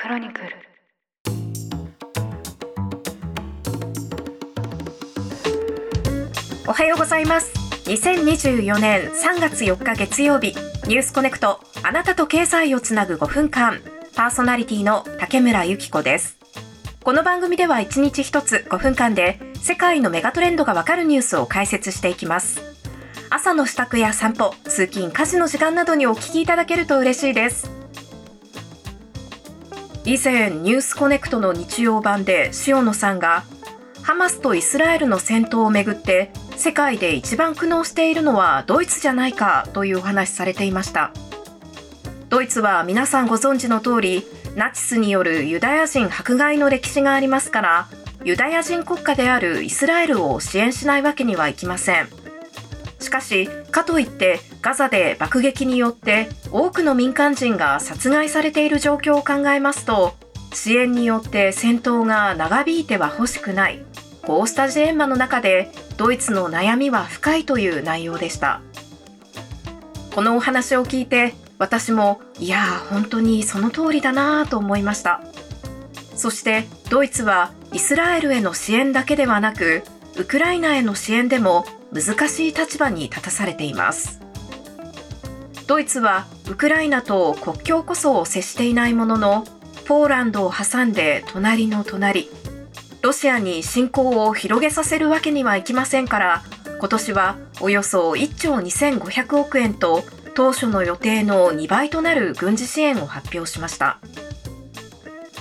クロニクル。おはようございます。2024年3月4日月曜日ニュースコネクトあなたと経済をつなぐ5分間パーソナリティの竹村由紀子です。この番組では1日1つ5分間で世界のメガトレンドがわかるニュースを解説していきます。朝の支度や散歩通勤家事の時間などにお聞きいただけると嬉しいです。以前ニュースコネクトの日曜版で塩野さんがハマスとイスラエルの戦闘をめぐって世界で一番苦悩しているのはドイツじゃないかというお話されていました。ドイツは皆さんご存知の通りナチスによるユダヤ人迫害の歴史がありますからユダヤ人国家であるイスラエルを支援しないわけにはいきません。しかしかといってガザで爆撃によって多くの民間人が殺害されている状況を考えますと支援によって戦闘が長引いては欲しくない。こうしたジレンマの中でドイツの悩みは深いという内容でした。このお話を聞いて私もいや本当にその通りだなと思いました。そしてドイツはイスラエルへの支援だけではなくウクライナへの支援でも難しい立場に立たされています。ドイツはウクライナと国境こそ接していないもののポーランドを挟んで隣の隣ロシアに侵攻を広げさせるわけにはいきませんから今年はおよそ1兆2500億円と当初の予定の2倍となる軍事支援を発表しました。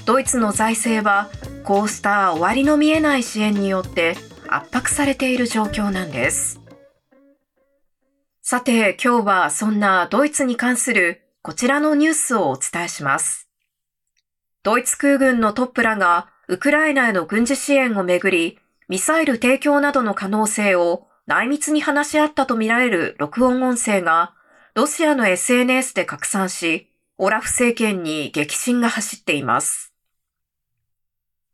ドイツの財政はこうした終わりの見えない支援によって圧迫されている状況なんです。さて今日はそんなドイツに関するこちらのニュースをお伝えしますドイツ空軍のトップらがウクライナへの軍事支援をめぐりミサイル提供などの可能性を内密に話し合ったとみられる録音音声がロシアの SNS で拡散し、オラフ政権に激震が走っています。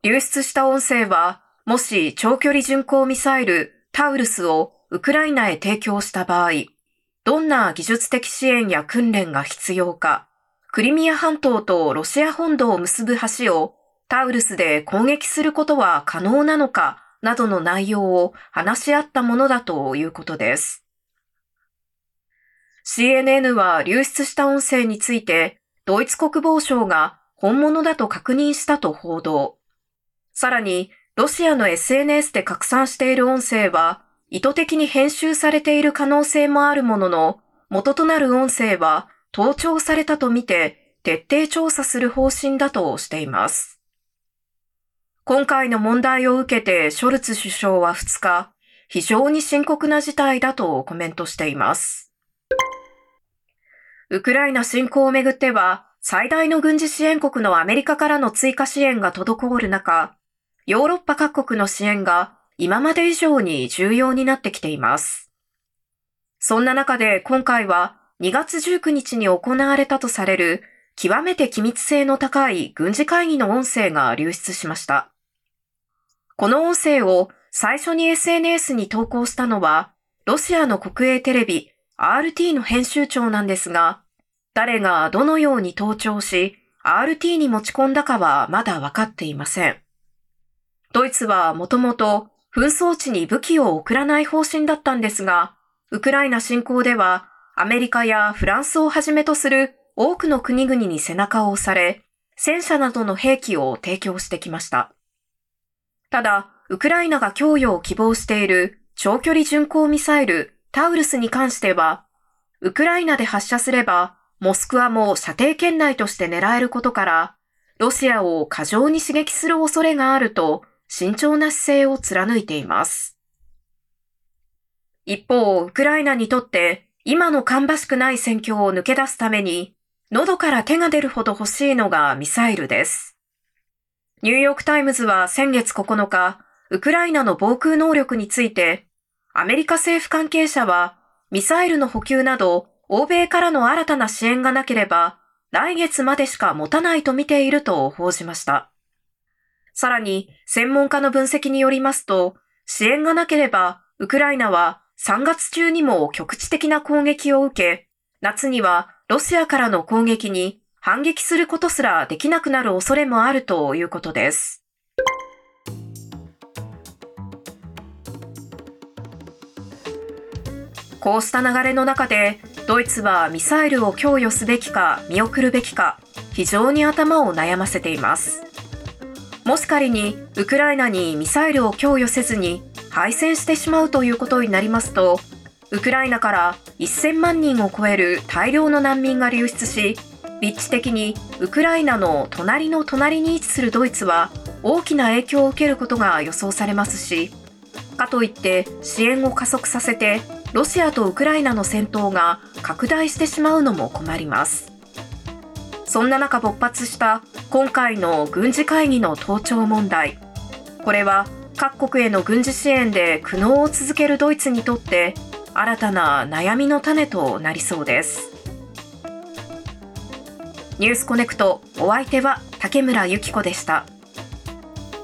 流出した音声は、もし長距離巡航ミサイルタウルスをウクライナへ提供した場合、どんな技術的支援や訓練が必要か、クリミア半島とロシア本土を結ぶ橋をタウルスで攻撃することは可能なのかなどの内容を話し合ったものだということです。CNN は流出した音声について、ドイツ国防省が本物だと確認したと報道。さらに、ロシアの SNS で拡散している音声は、意図的に編集されている可能性もあるものの、元となる音声は盗聴されたとみて、徹底調査する方針だとしています。今回の問題を受けてショルツ首相は2日、非常に深刻な事態だとコメントしています。ウクライナ侵攻をめぐっては、最大の軍事支援国のアメリカからの追加支援が滞る中、ヨーロッパ各国の支援が今まで以上に重要になってきています。そんな中で今回は2月19日に行われたとされる極めて機密性の高い軍事会議の音声が流出しました。この音声を最初に SNS に投稿したのは、ロシアの国営テレビ RT の編集長なんですが、誰がどのように盗聴し、RT に持ち込んだかはまだ分かっていません。ドイツはもともと紛争地に武器を送らない方針だったんですが、ウクライナ侵攻ではアメリカやフランスをはじめとする多くの国々に背中を押され、戦車などの兵器を提供してきました。ただ、ウクライナが供与を希望している長距離巡航ミサイルタウルスに関しては、ウクライナで発射すれば、モスクワも射程圏内として狙えることから、ロシアを過剰に刺激する恐れがあると、慎重な姿勢を貫いています。一方、ウクライナにとって、今の芳しくない戦況を抜け出すために、喉から手が出るほど欲しいのがミサイルです。ニューヨークタイムズは先月9日、ウクライナの防空能力について、アメリカ政府関係者は、ミサイルの補給など、欧米からの新たな支援がなければ、来月までしか持たないと見ていると報じました。さらに、専門家の分析によりますと、支援がなければ、ウクライナは3月中にも局地的な攻撃を受け、夏にはロシアからの攻撃に反撃することすらできなくなる恐れもあるということです。こうした流れの中で、ドイツはミサイルを供与すべきか見送るべきか、非常に頭を悩ませています。もし仮にウクライナにミサイルを供与せずに敗戦してしまうということになりますと、ウクライナから1000万人を超える大量の難民が流出し、立地的にウクライナの隣の隣に位置するドイツは大きな影響を受けることが予想されますし、かといって支援を加速させてロシアとウクライナの戦闘が拡大してしまうのも困ります。そんな中勃発した今回の軍事会議の盗聴問題。これは各国への軍事支援で苦悩を続けるドイツにとって新たな悩みの種となりそうです。ニュースコネクトお相手は竹村由紀子でした。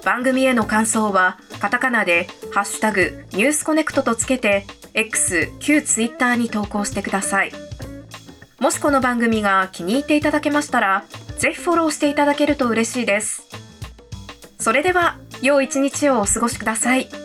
番組への感想はカタカナでハッシュタグニュースコネクトとつけて X、旧 Twitter に投稿してください。もしこの番組が気に入っていただけましたら、ぜひフォローしていただけると嬉しいです。それでは、良い一日をお過ごしください。